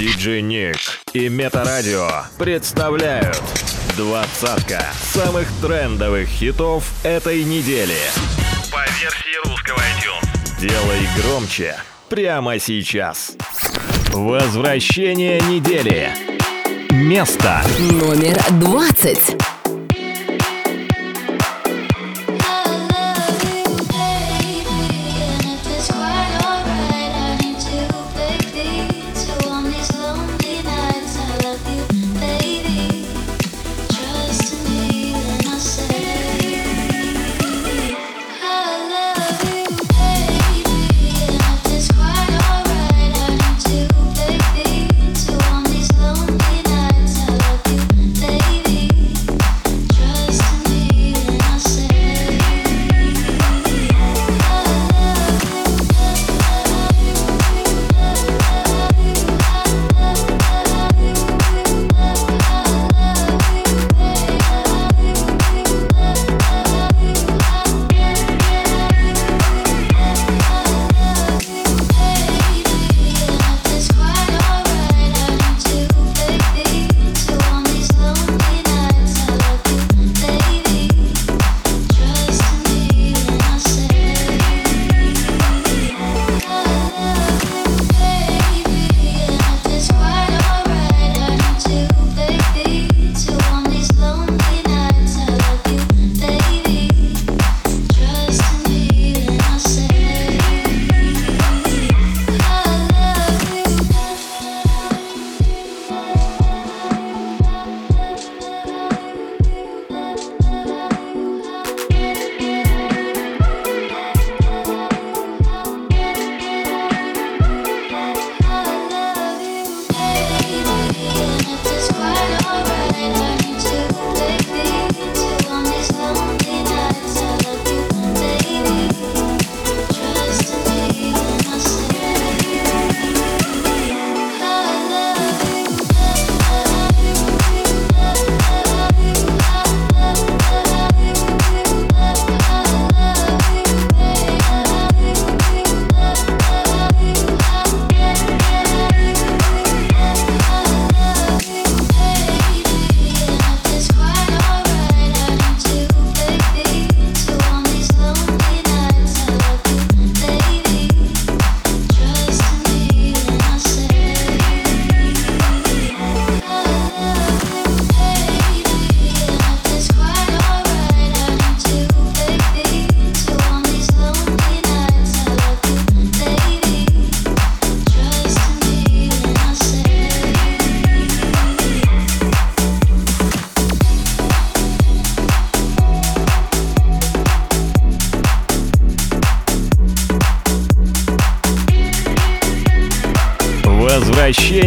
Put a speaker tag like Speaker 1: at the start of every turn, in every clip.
Speaker 1: Диджей Ник и Метарадио представляют двадцатка самых трендовых хитов этой недели.
Speaker 2: По версии русского iTunes.
Speaker 1: Делай громче прямо сейчас. Возвращение недели. Место
Speaker 3: Номер двадцать.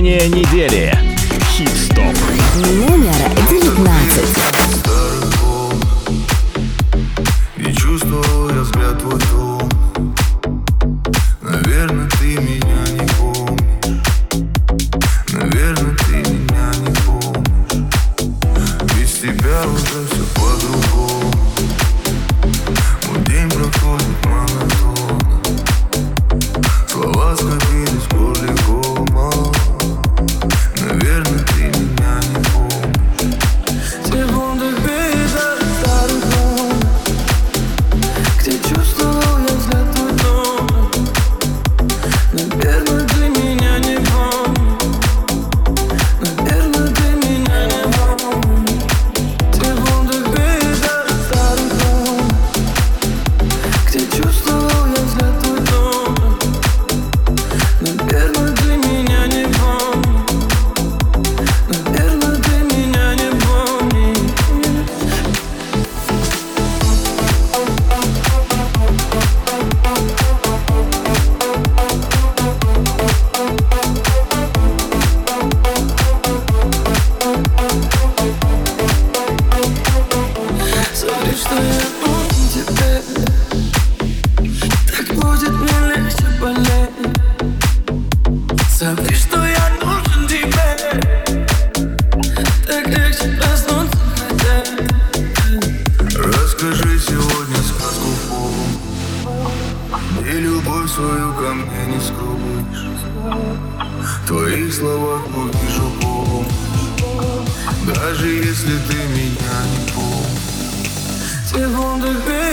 Speaker 1: Возвращение недели.
Speaker 4: Помнишь
Speaker 5: Секунды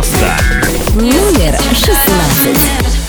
Speaker 1: место.
Speaker 3: Номер
Speaker 6: шестнадцать.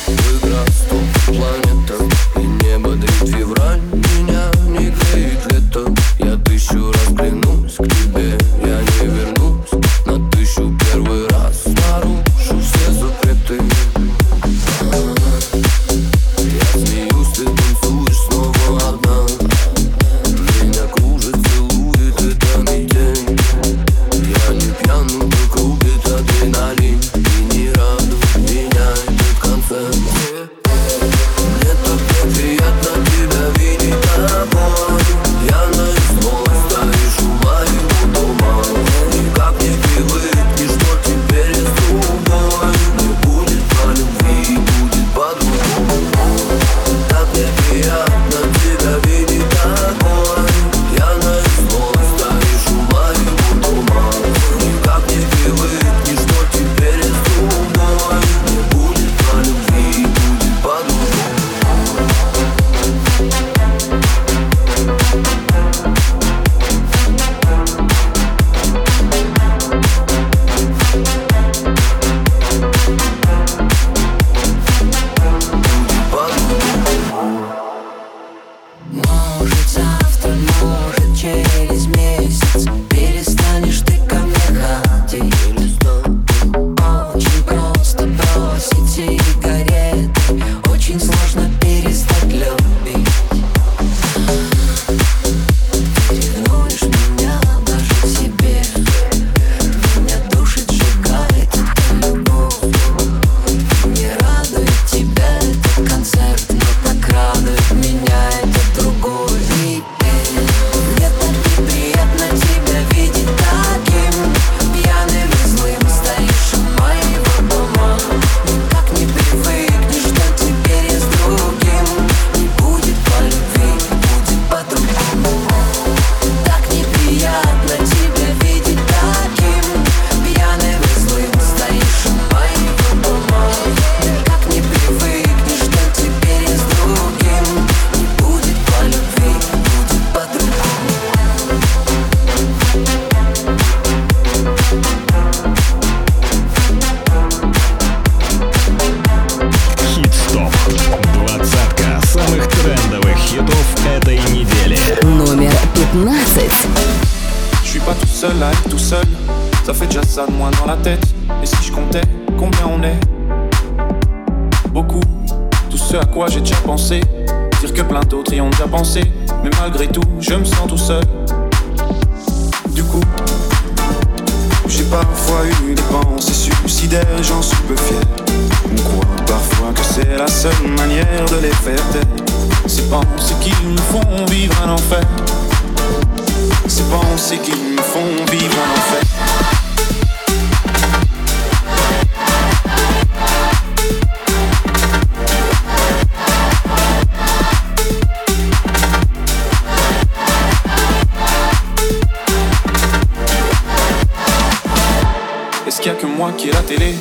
Speaker 6: qui est la télé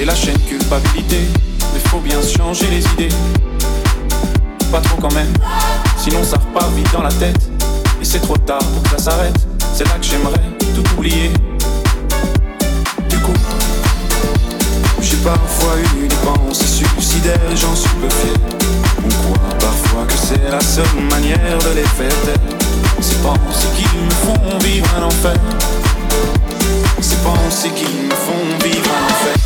Speaker 6: et la chaîne culpabilité. Mais faut bien changer les idées. Pas trop quand même, sinon ça repart vite dans la tête. Et c'est trop tard pour que ça s'arrête. C'est là que j'aimerais tout oublier. Du coup, j'ai
Speaker 7: parfois eu des pensées suicidaires, j'en suis peu fier. On croit parfois que c'est la seule manière de les faire taire. Ces pensées qui me font vivre un enfer ces pensées qui me font vivre en fait.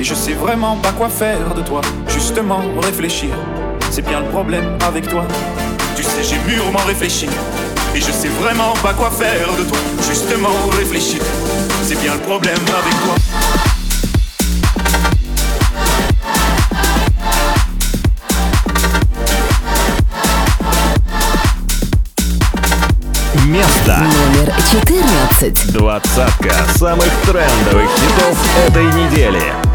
Speaker 7: Et je sais vraiment pas quoi faire de toi. Justement réfléchir C'est bien le problème avec toi. Tu sais j'ai mûrement réfléchi. Et je sais vraiment pas quoi faire de toi Justement réfléchis, c'est bien le problème avec toi
Speaker 1: Место
Speaker 3: номер 14.
Speaker 1: Двадцатка самых трендовых хитов этой недели.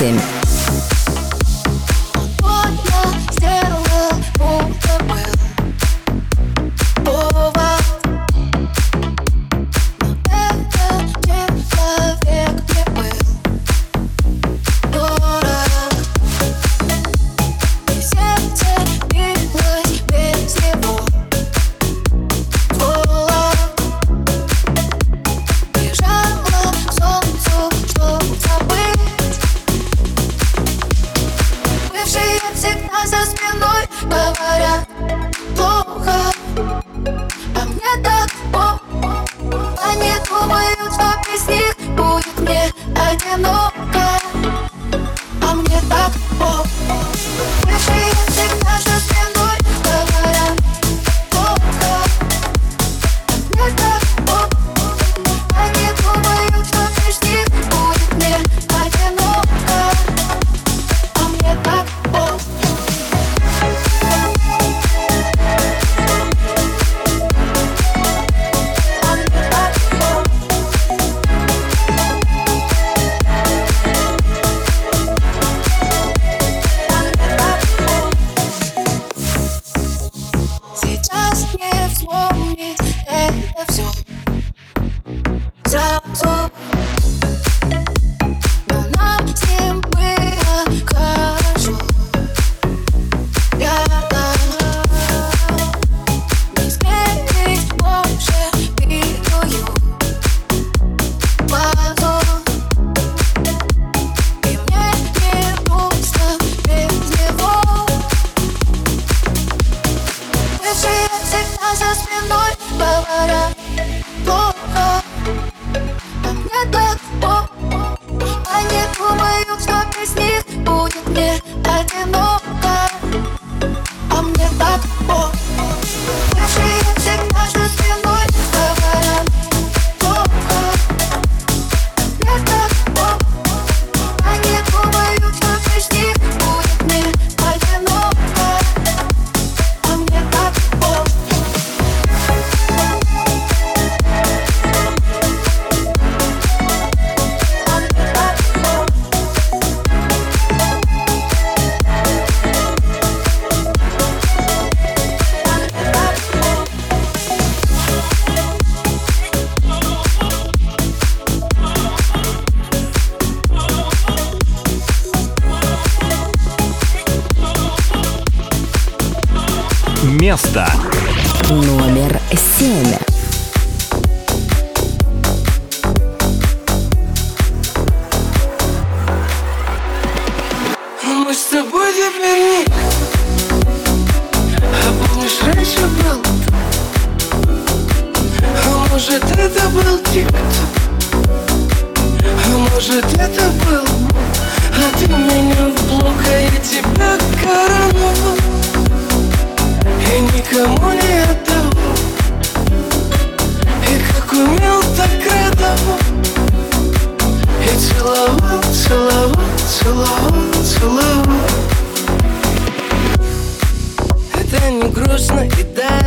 Speaker 8: Listen.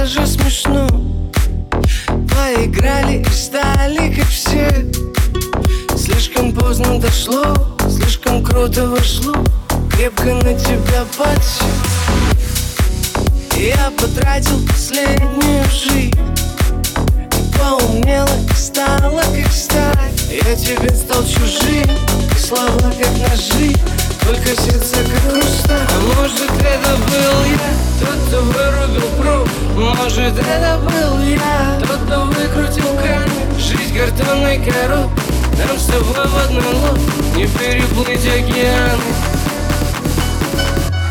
Speaker 8: Даже смешно. Поиграли и стали как все. Слишком поздно дошло, слишком круто вошло. Крепко на тебя подсел. Я потратил последнюю жизнь. Поумнела и стала как сталь. Я тебе стал чужим слова как ножи Только сердце как хрусталь А может это был я? Тот, кто вырубил пруд Может это был я? Тот, кто выкрутил кран Жизнь картонной коробкой. Нам с тобой в одной лодке Не переплыть океаны.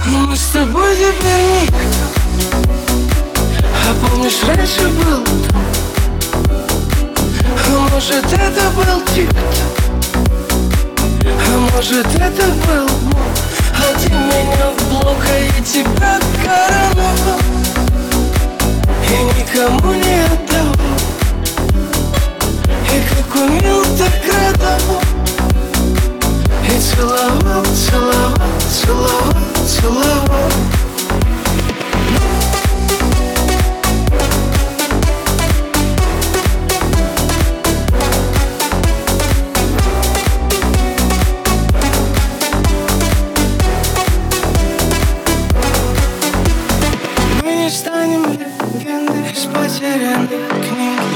Speaker 8: Мы с тобой теперь никто А помнишь, раньше был А может это был тик-ток А может это был мой А меня в блок, а я тебя короновал И никому не отдавал И как умел, так радовал И целовал, целовал, целовал, целовал уверен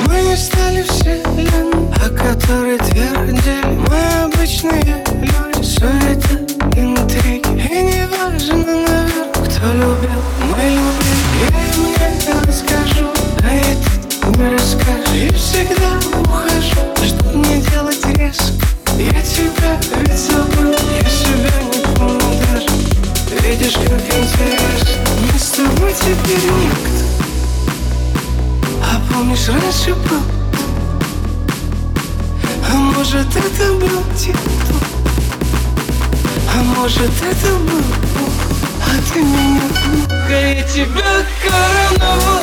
Speaker 8: Мы не стали вселенной, о которой твердили. Мы обычные люди, суета, интриги. И не важно, наверное, кто любил. Мы любим, я им не расскажу. А это не расскажу. И всегда ухожу, чтоб не делать резко? Я тебя ведь забыл, я себя не помню даже. Видишь, как интересно. Мы с тобой теперь никто помнишь, раньше был? А может, это был тепло А может, это был Бог А ты меня? Да я тебя короновал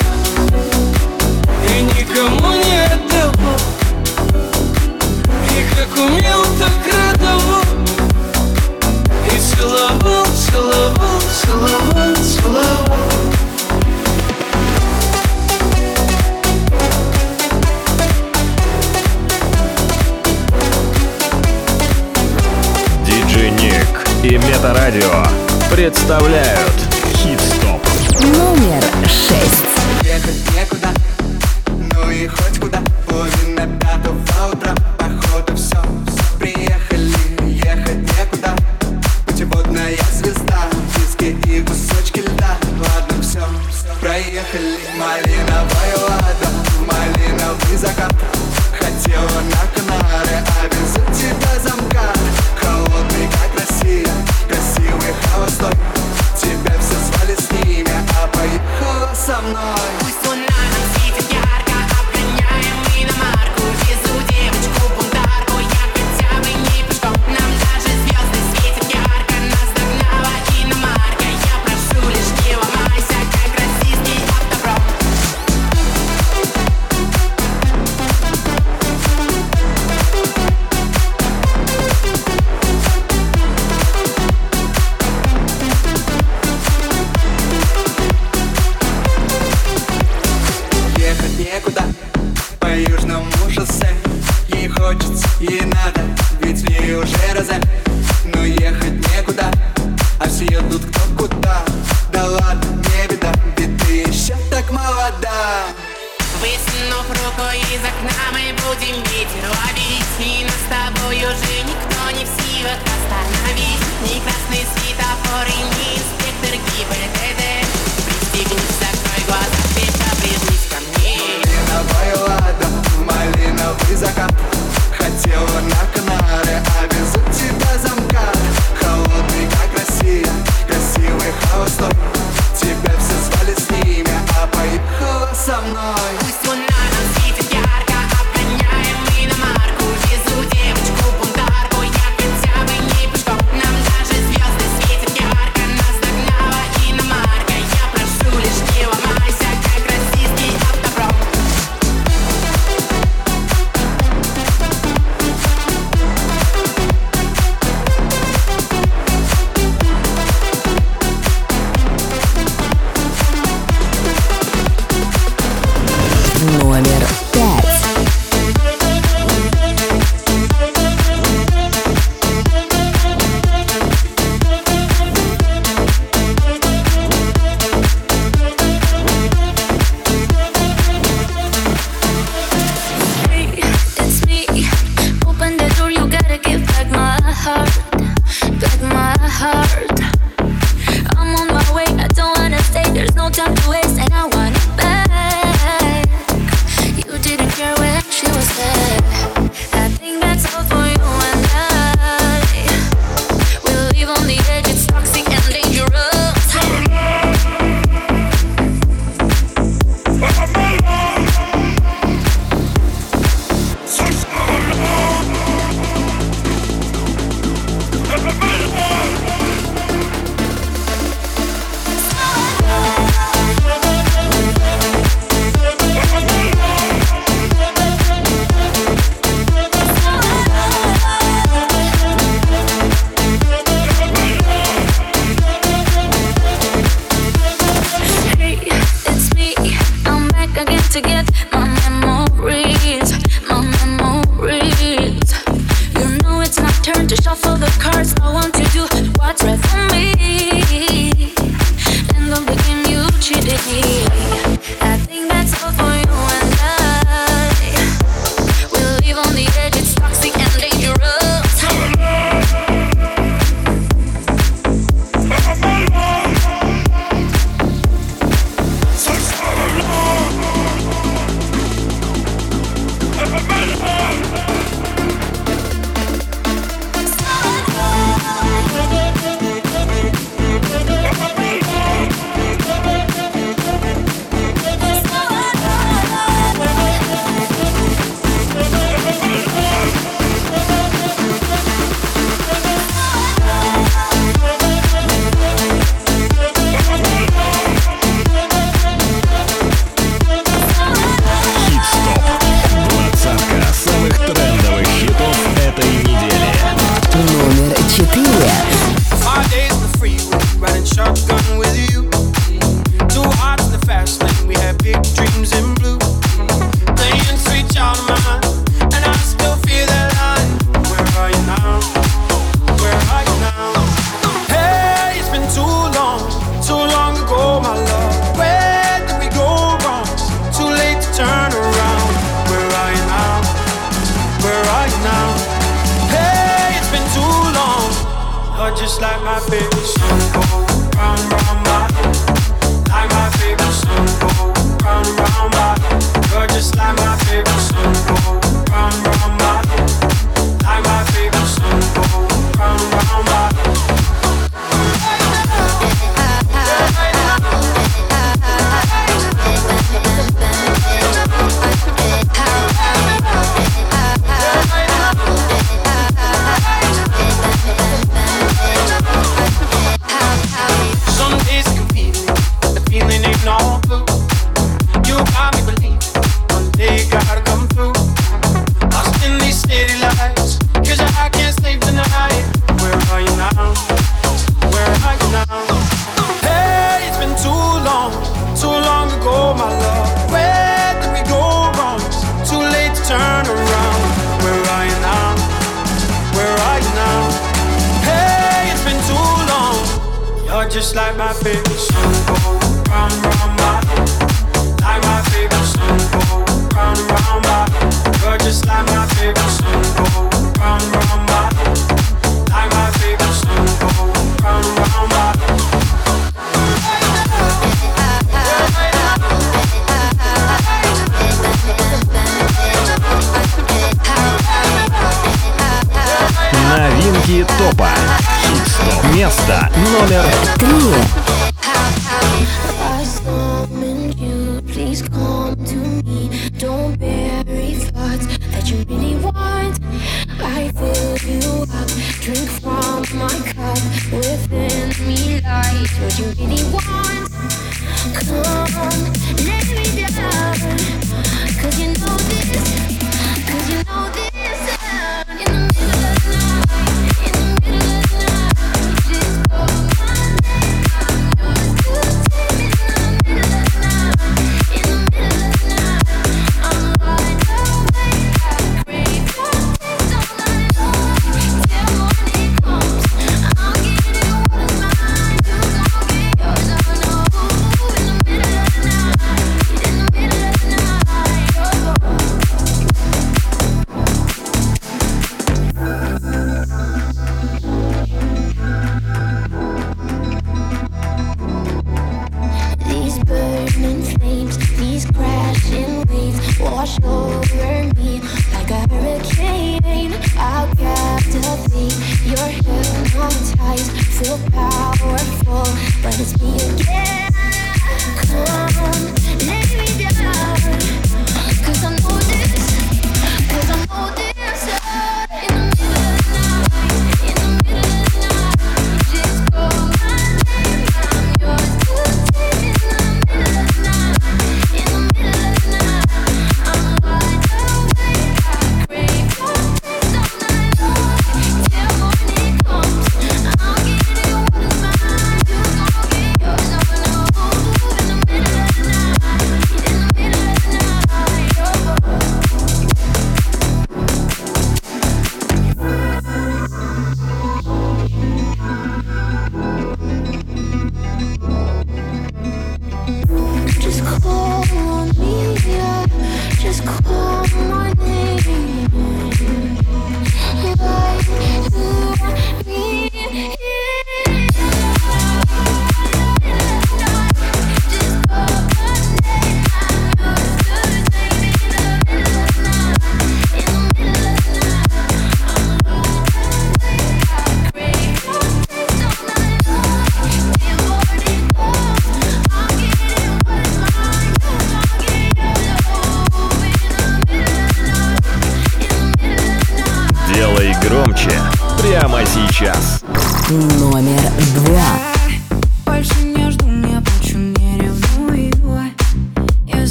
Speaker 8: И никому не отдавал. И как умел, так радовал. И целовал, целовал, целовал, целовал.
Speaker 1: и Метарадио представляют Хит-стоп
Speaker 3: номер шесть.
Speaker 9: Ехать некуда, ну и хоть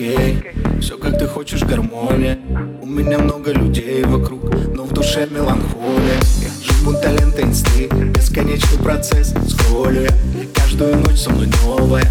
Speaker 9: окей. Все как ты хочешь, гармония. У
Speaker 5: меня
Speaker 1: много людей вокруг, но в душе меланхолия. Живу талент инсты, бесконечный процесс с Каждую ночь со мной новая.